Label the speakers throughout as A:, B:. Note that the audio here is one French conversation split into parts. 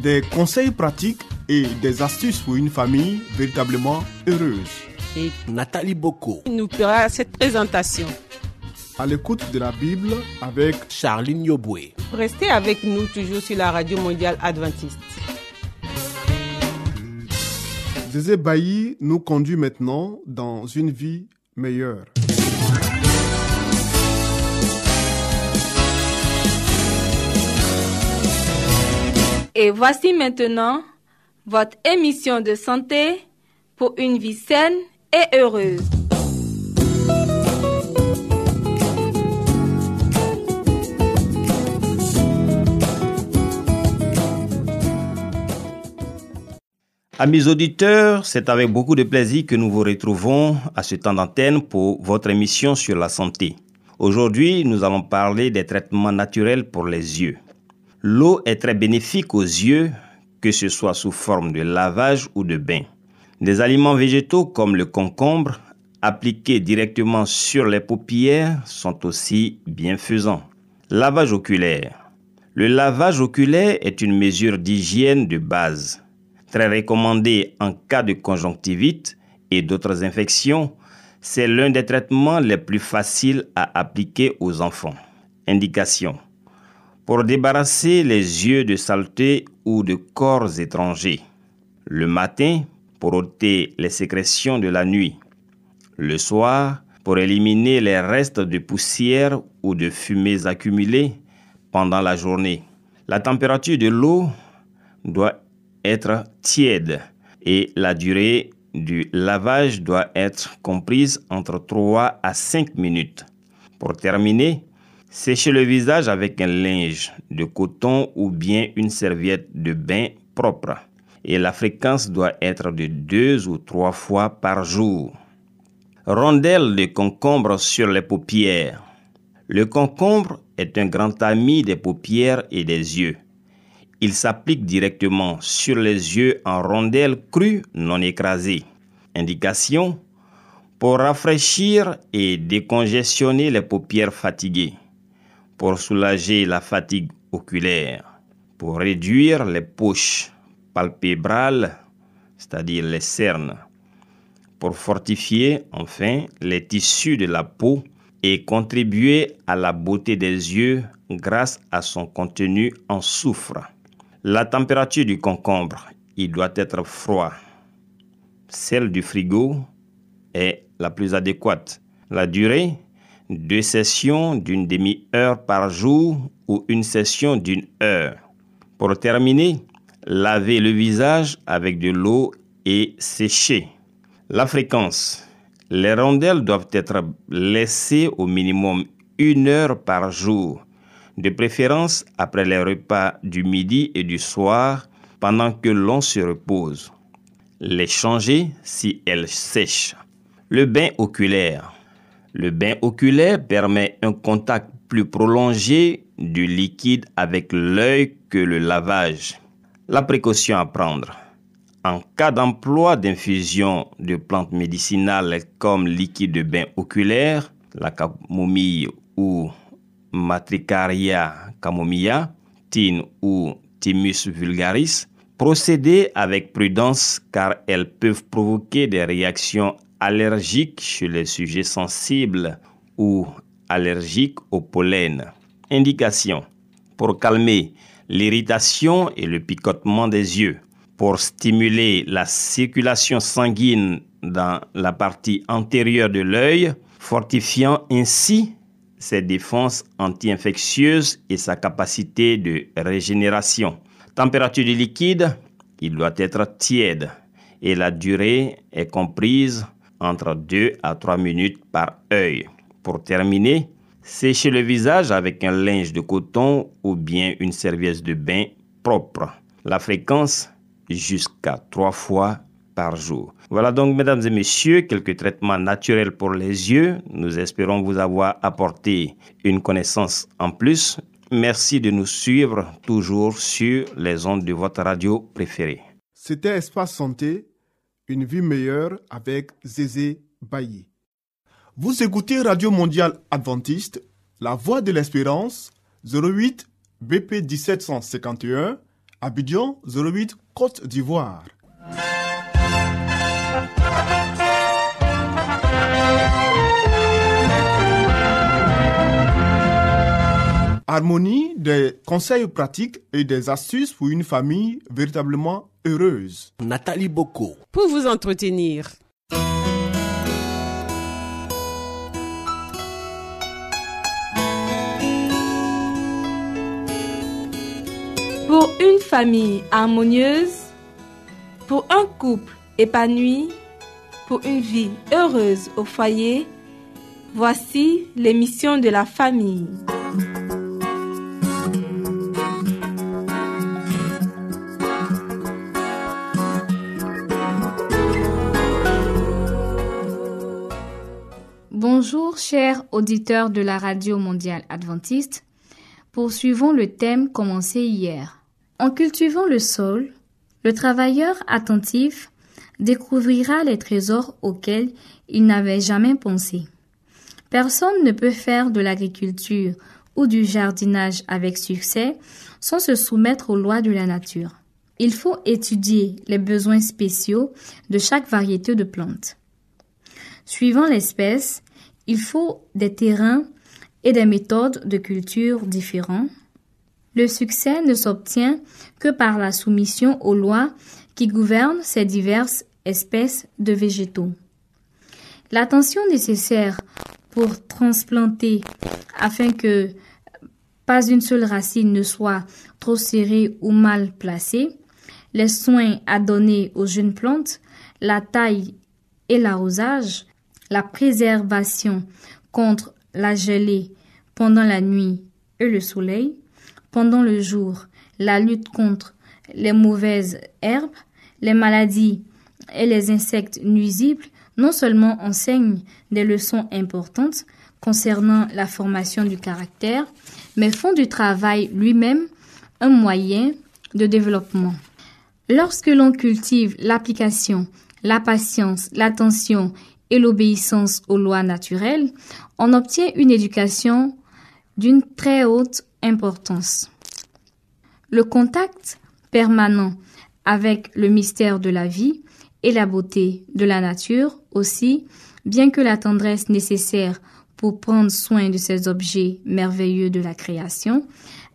A: des conseils pratiques et des astuces pour une famille véritablement heureuse.
B: et
C: Nathalie Boko,
B: il nous fera cette présentation.
A: À l'écoute de la Bible avec
C: Charline Yoboué.
B: Restez avec nous toujours sur la radio mondiale adventiste.
A: Zézé Bailly nous conduit maintenant dans une vie meilleure.
D: Et voici maintenant votre émission de santé pour une vie saine et heureuse.
E: Amis auditeurs, c'est avec beaucoup de plaisir que nous vous retrouvons à ce temps d'antenne pour votre émission sur la santé. Aujourd'hui, nous allons parler des traitements naturels pour les yeux. L'eau est très bénéfique aux yeux, que ce soit sous forme de lavage ou de bain. Des aliments végétaux comme le concombre, appliqués directement sur les paupières, sont aussi bienfaisants. Lavage oculaire. Le lavage oculaire est une mesure d'hygiène de base très recommandé en cas de conjonctivite et d'autres infections, c'est l'un des traitements les plus faciles à appliquer aux enfants. Indication. Pour débarrasser les yeux de saleté ou de corps étrangers. Le matin, pour ôter les sécrétions de la nuit. Le soir, pour éliminer les restes de poussière ou de fumées accumulées pendant la journée. La température de l'eau doit être tiède et la durée du lavage doit être comprise entre 3 à 5 minutes. Pour terminer, séchez le visage avec un linge de coton ou bien une serviette de bain propre et la fréquence doit être de 2 ou 3 fois par jour. Rondelle de concombre sur les paupières. Le concombre est un grand ami des paupières et des yeux. Il s'applique directement sur les yeux en rondelles crues non écrasées. Indication pour rafraîchir et décongestionner les paupières fatiguées, pour soulager la fatigue oculaire, pour réduire les poches palpébrales, c'est-à-dire les cernes, pour fortifier enfin les tissus de la peau et contribuer à la beauté des yeux grâce à son contenu en soufre. La température du concombre, il doit être froid. Celle du frigo est la plus adéquate. La durée, deux sessions d'une demi-heure par jour ou une session d'une heure. Pour terminer, lavez le visage avec de l'eau et sécher. La fréquence. Les rondelles doivent être laissées au minimum une heure par jour de préférence après les repas du midi et du soir pendant que l'on se repose. Les changer si elles sèchent. Le bain oculaire. Le bain oculaire permet un contact plus prolongé du liquide avec l'œil que le lavage. La précaution à prendre. En cas d'emploi d'infusion de plantes médicinales comme liquide de bain oculaire, la camomille ou Matricaria camomilla, Tin ou Thymus vulgaris, procédez avec prudence car elles peuvent provoquer des réactions allergiques chez les sujets sensibles ou allergiques au pollen. Indication pour calmer l'irritation et le picotement des yeux, pour stimuler la circulation sanguine dans la partie antérieure de l'œil, fortifiant ainsi ses défenses anti-infectieuses et sa capacité de régénération. Température du liquide, il doit être tiède et la durée est comprise entre 2 à 3 minutes par œil. Pour terminer, séchez le visage avec un linge de coton ou bien une serviette de bain propre. la fréquence jusqu'à trois fois par jour. Voilà donc, mesdames et messieurs, quelques traitements naturels pour les yeux. Nous espérons vous avoir apporté une connaissance en plus. Merci de nous suivre toujours sur les ondes de votre radio préférée.
A: C'était Espace Santé, une vie meilleure avec Zézé Bailly. Vous écoutez Radio Mondiale Adventiste, La Voix de l'Espérance, 08 BP 1751, Abidjan 08 Côte d'Ivoire. Harmonie, des conseils pratiques et des astuces pour une famille véritablement heureuse.
C: Nathalie Boko.
B: Pour vous entretenir.
D: Pour une famille harmonieuse, pour un couple épanoui, pour une vie heureuse au foyer, voici l'émission de la famille.
F: Bonjour chers auditeurs de la Radio mondiale adventiste. Poursuivons le thème commencé hier. En cultivant le sol, le travailleur attentif découvrira les trésors auxquels il n'avait jamais pensé. Personne ne peut faire de l'agriculture ou du jardinage avec succès sans se soumettre aux lois de la nature. Il faut étudier les besoins spéciaux de chaque variété de plantes. Suivant l'espèce, il faut des terrains et des méthodes de culture différents. Le succès ne s'obtient que par la soumission aux lois qui gouvernent ces diverses espèces de végétaux. L'attention nécessaire pour transplanter afin que pas une seule racine ne soit trop serrée ou mal placée, les soins à donner aux jeunes plantes, la taille et l'arrosage, la préservation contre la gelée pendant la nuit et le soleil, pendant le jour, la lutte contre les mauvaises herbes, les maladies et les insectes nuisibles non seulement enseignent des leçons importantes concernant la formation du caractère, mais font du travail lui-même un moyen de développement. Lorsque l'on cultive l'application, la patience, l'attention et l'obéissance aux lois naturelles, on obtient une éducation d'une très haute importance. Le contact permanent avec le mystère de la vie et la beauté de la nature aussi, bien que la tendresse nécessaire pour prendre soin de ces objets merveilleux de la création,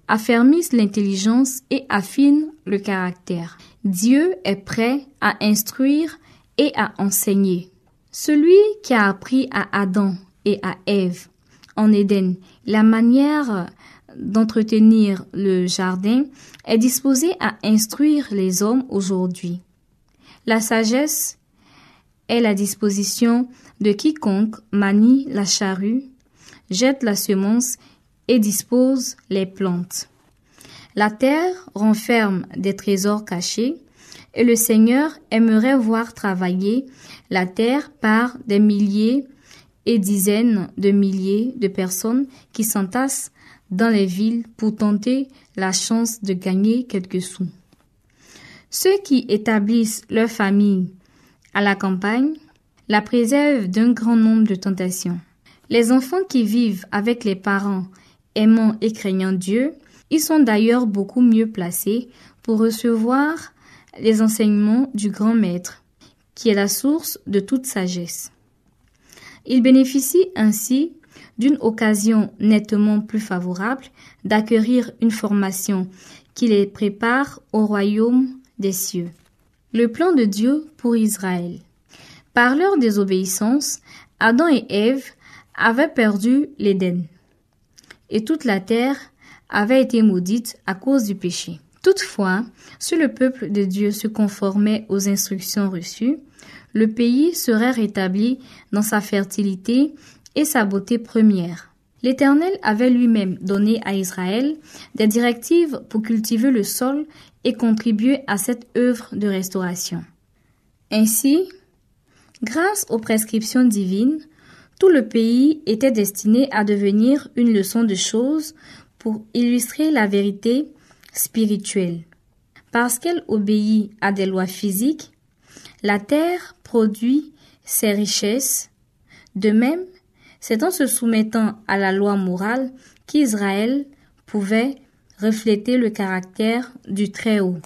F: affermissent l'intelligence et affinent le caractère. Dieu est prêt à instruire et à enseigner. Celui qui a appris à Adam et à Ève en Éden la manière d'entretenir le jardin est disposé à instruire les hommes aujourd'hui. La sagesse est la disposition de quiconque manie la charrue, jette la semence et dispose les plantes. La terre renferme des trésors cachés et le Seigneur aimerait voir travailler la terre par des milliers et dizaines de milliers de personnes qui s'entassent dans les villes pour tenter la chance de gagner quelques sous. Ceux qui établissent leur famille à la campagne la préservent d'un grand nombre de tentations. Les enfants qui vivent avec les parents aimant et craignant Dieu, ils sont d'ailleurs beaucoup mieux placés pour recevoir les enseignements du grand maître qui est la source de toute sagesse. Il bénéficie ainsi d'une occasion nettement plus favorable d'acquérir une formation qui les prépare au royaume des cieux. Le plan de Dieu pour Israël. Par leur désobéissance, Adam et Ève avaient perdu l'Éden, et toute la terre avait été maudite à cause du péché. Toutefois, si le peuple de Dieu se conformait aux instructions reçues, le pays serait rétabli dans sa fertilité et sa beauté première. L'Éternel avait lui-même donné à Israël des directives pour cultiver le sol et contribuer à cette œuvre de restauration. Ainsi, grâce aux prescriptions divines, tout le pays était destiné à devenir une leçon de choses pour illustrer la vérité spirituelle. Parce qu'elle obéit à des lois physiques, la terre produit ses richesses. De même, c'est en se soumettant à la loi morale qu'Israël pouvait refléter le caractère du Très-Haut.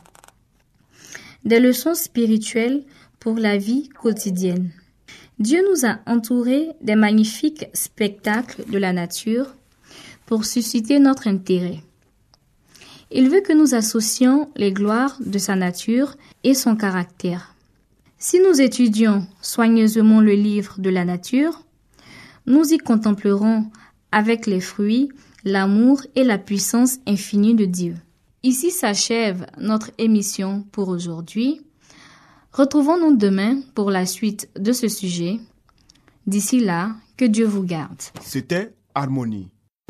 F: Des leçons spirituelles pour la vie quotidienne. Dieu nous a entourés des magnifiques spectacles de la nature pour susciter notre intérêt. Il veut que nous associons les gloires de sa nature et son caractère. Si nous étudions soigneusement le livre de la nature, nous y contemplerons avec les fruits l'amour et la puissance infinie de Dieu. Ici s'achève notre émission pour aujourd'hui. Retrouvons-nous demain pour la suite de ce sujet. D'ici là, que Dieu vous garde.
A: C'était Harmonie.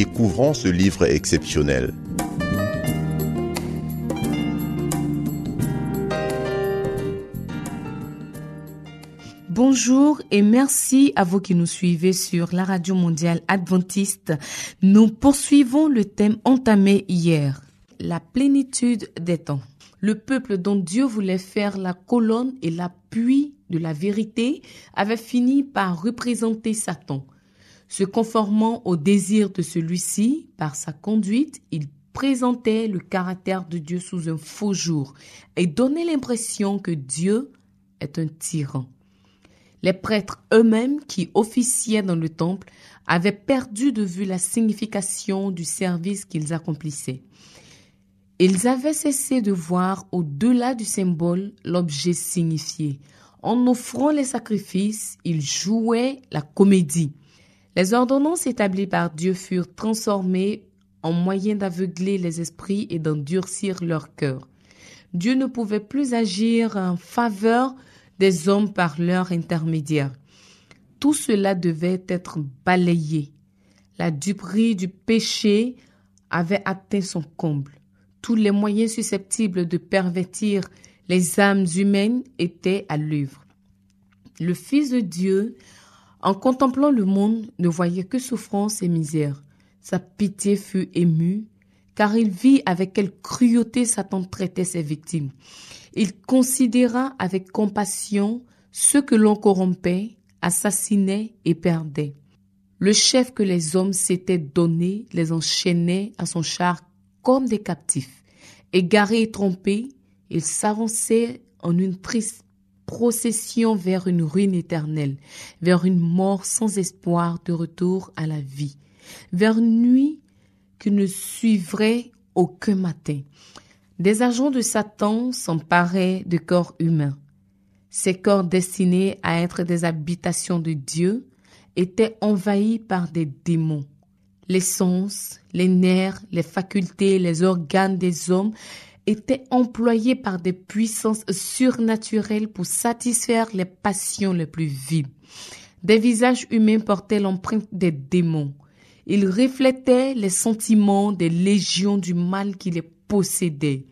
G: découvrons ce livre exceptionnel.
H: Bonjour et merci à vous qui nous suivez sur la radio mondiale adventiste. Nous poursuivons le thème entamé hier, la plénitude des temps. Le peuple dont Dieu voulait faire la colonne et l'appui de la vérité avait fini par représenter Satan. Se conformant au désir de celui-ci, par sa conduite, il présentait le caractère de Dieu sous un faux jour et donnait l'impression que Dieu est un tyran. Les prêtres eux-mêmes qui officiaient dans le temple avaient perdu de vue la signification du service qu'ils accomplissaient. Ils avaient cessé de voir au-delà du symbole l'objet signifié. En offrant les sacrifices, ils jouaient la comédie. Les ordonnances établies par Dieu furent transformées en moyen d'aveugler les esprits et d'endurcir leur cœur. Dieu ne pouvait plus agir en faveur des hommes par leur intermédiaire. Tout cela devait être balayé. La duperie du péché avait atteint son comble. Tous les moyens susceptibles de pervertir les âmes humaines étaient à l'œuvre. Le Fils de Dieu, en contemplant le monde, ne voyait que souffrance et misère. Sa pitié fut émue, car il vit avec quelle cruauté Satan traitait ses victimes. Il considéra avec compassion ceux que l'on corrompait, assassinait et perdait. Le chef que les hommes s'étaient donné les enchaînait à son char comme des captifs. Égarés et trompés, ils s'avançaient en une triste procession vers une ruine éternelle, vers une mort sans espoir de retour à la vie, vers une nuit qui ne suivrait aucun matin. Des agents de Satan s'emparaient de corps humains. Ces corps destinés à être des habitations de Dieu étaient envahis par des démons. Les sens, les nerfs, les facultés, les organes des hommes étaient employés par des puissances surnaturelles pour satisfaire les passions les plus vives. Des visages humains portaient l'empreinte des démons. Ils reflétaient les sentiments des légions du mal qui les possédaient.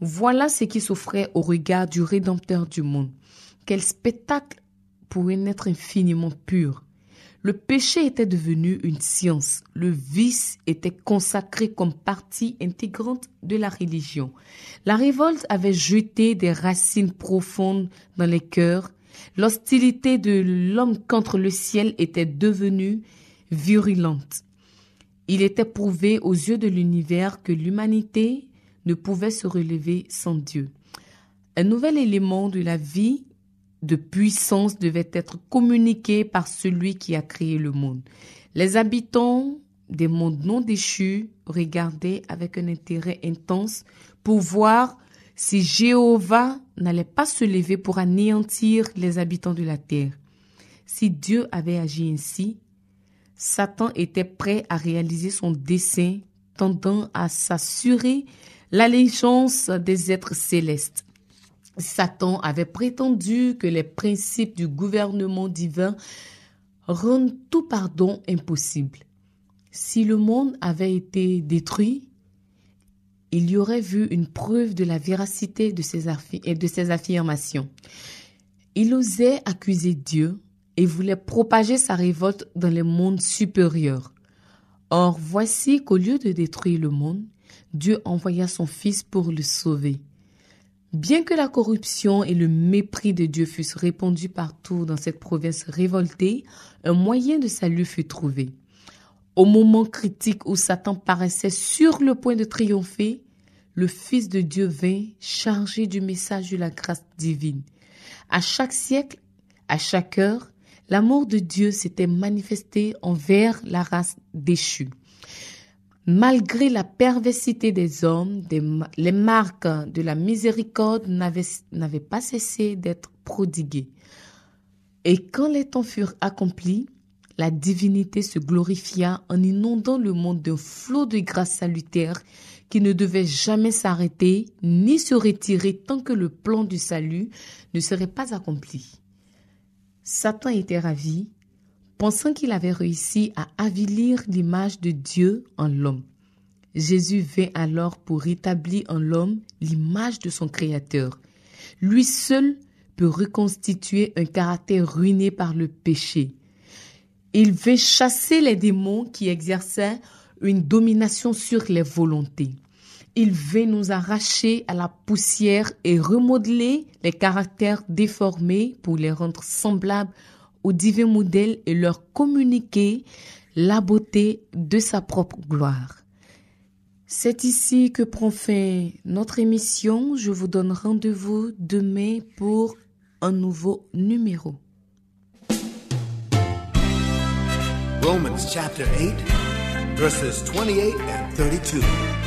H: Voilà ce qui s'offrait au regard du Rédempteur du monde. Quel spectacle pour un être infiniment pur. Le péché était devenu une science. Le vice était consacré comme partie intégrante de la religion. La révolte avait jeté des racines profondes dans les cœurs. L'hostilité de l'homme contre le ciel était devenue virulente. Il était prouvé aux yeux de l'univers que l'humanité ne pouvait se relever sans Dieu. Un nouvel élément de la vie de puissance devait être communiqué par celui qui a créé le monde. Les habitants des mondes non déchus regardaient avec un intérêt intense pour voir si Jéhovah n'allait pas se lever pour anéantir les habitants de la terre. Si Dieu avait agi ainsi, Satan était prêt à réaliser son dessein tendant à s'assurer l'allégeance des êtres célestes. Satan avait prétendu que les principes du gouvernement divin rendent tout pardon impossible. Si le monde avait été détruit, il y aurait vu une preuve de la véracité de ses, de ses affirmations. Il osait accuser Dieu et voulait propager sa révolte dans les mondes supérieurs. Or, voici qu'au lieu de détruire le monde, Dieu envoya son Fils pour le sauver. Bien que la corruption et le mépris de Dieu fussent répandus partout dans cette province révoltée, un moyen de salut fut trouvé. Au moment critique où Satan paraissait sur le point de triompher, le Fils de Dieu vint chargé du message de la grâce divine. À chaque siècle, à chaque heure, l'amour de Dieu s'était manifesté envers la race déchue. Malgré la perversité des hommes, les marques de la miséricorde n'avaient pas cessé d'être prodiguées. Et quand les temps furent accomplis, la divinité se glorifia en inondant le monde d'un flot de grâce salutaire qui ne devait jamais s'arrêter ni se retirer tant que le plan du salut ne serait pas accompli. Satan était ravi pensant qu'il avait réussi à avilir l'image de Dieu en l'homme. Jésus vint alors pour rétablir en l'homme l'image de son Créateur. Lui seul peut reconstituer un caractère ruiné par le péché. Il vint chasser les démons qui exerçaient une domination sur les volontés. Il vint nous arracher à la poussière et remodeler les caractères déformés pour les rendre semblables au divin modèle et leur communiquer la beauté de sa propre gloire. C'est ici que prend fin notre émission. Je vous donne rendez-vous demain pour un nouveau numéro.
I: Romans chapter 8, verses 28 and 32.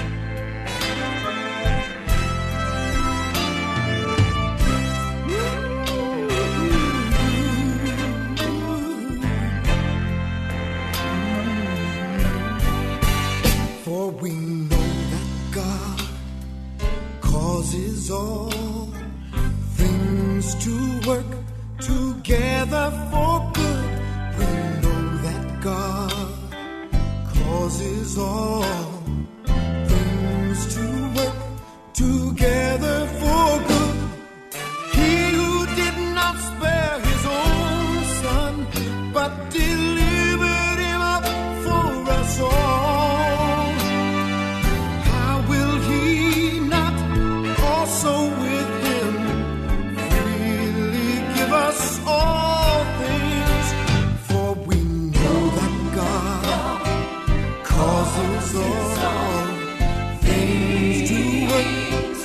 I: things to work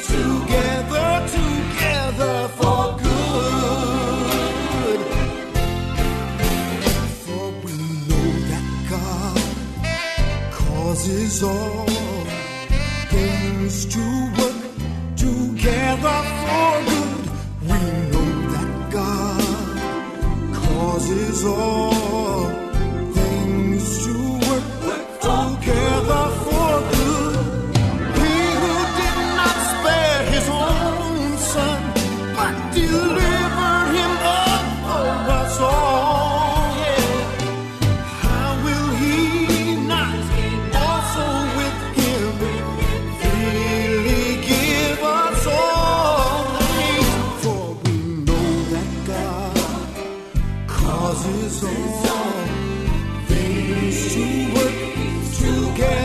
I: together, together for good. For we know that God causes all things to work together for good. We know that God causes all. is all. Things to work together.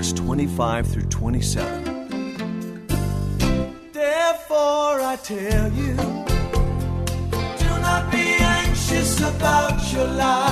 J: 6, 25 through 27.
K: Therefore, I tell you, do not be anxious about your life.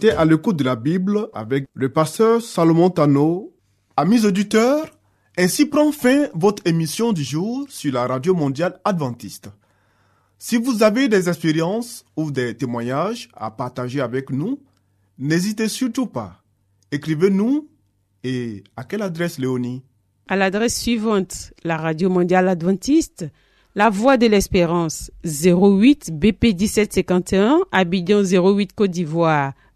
A: C'était à l'écoute de la Bible avec le pasteur Salomon Tano. Amis auditeurs, ainsi prend fin votre émission du jour sur la radio mondiale adventiste. Si vous avez des expériences ou des témoignages à partager avec nous, n'hésitez surtout pas. Écrivez-nous et à quelle adresse Léonie?
B: À l'adresse suivante, la Radio Mondiale Adventiste, La Voix de l'Espérance, 08 BP 1751, Abidjan 08 Côte d'Ivoire.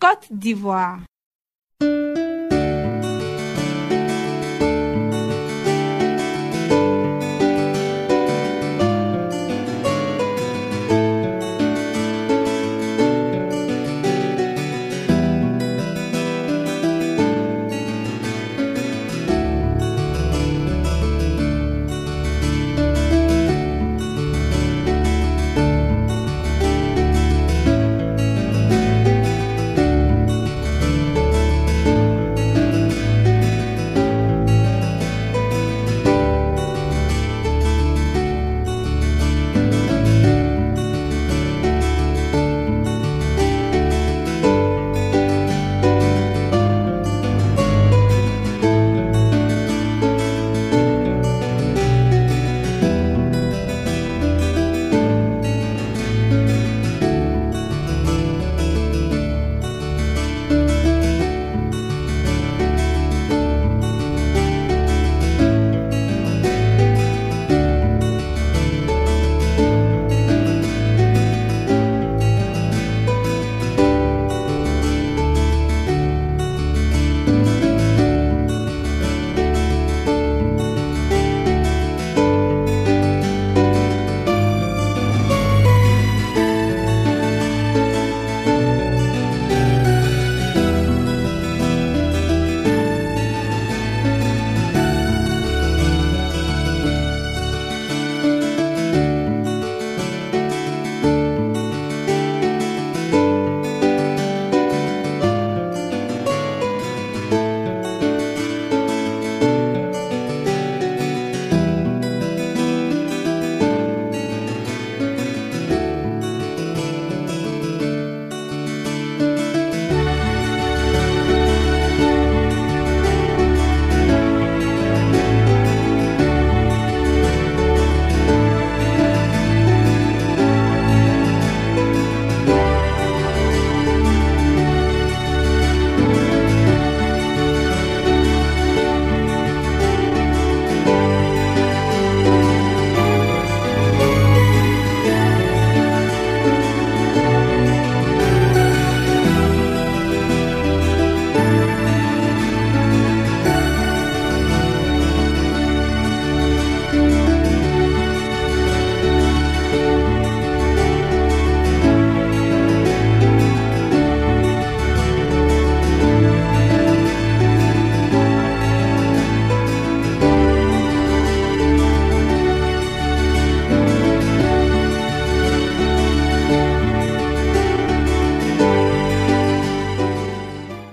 D: Côte d'Ivoire.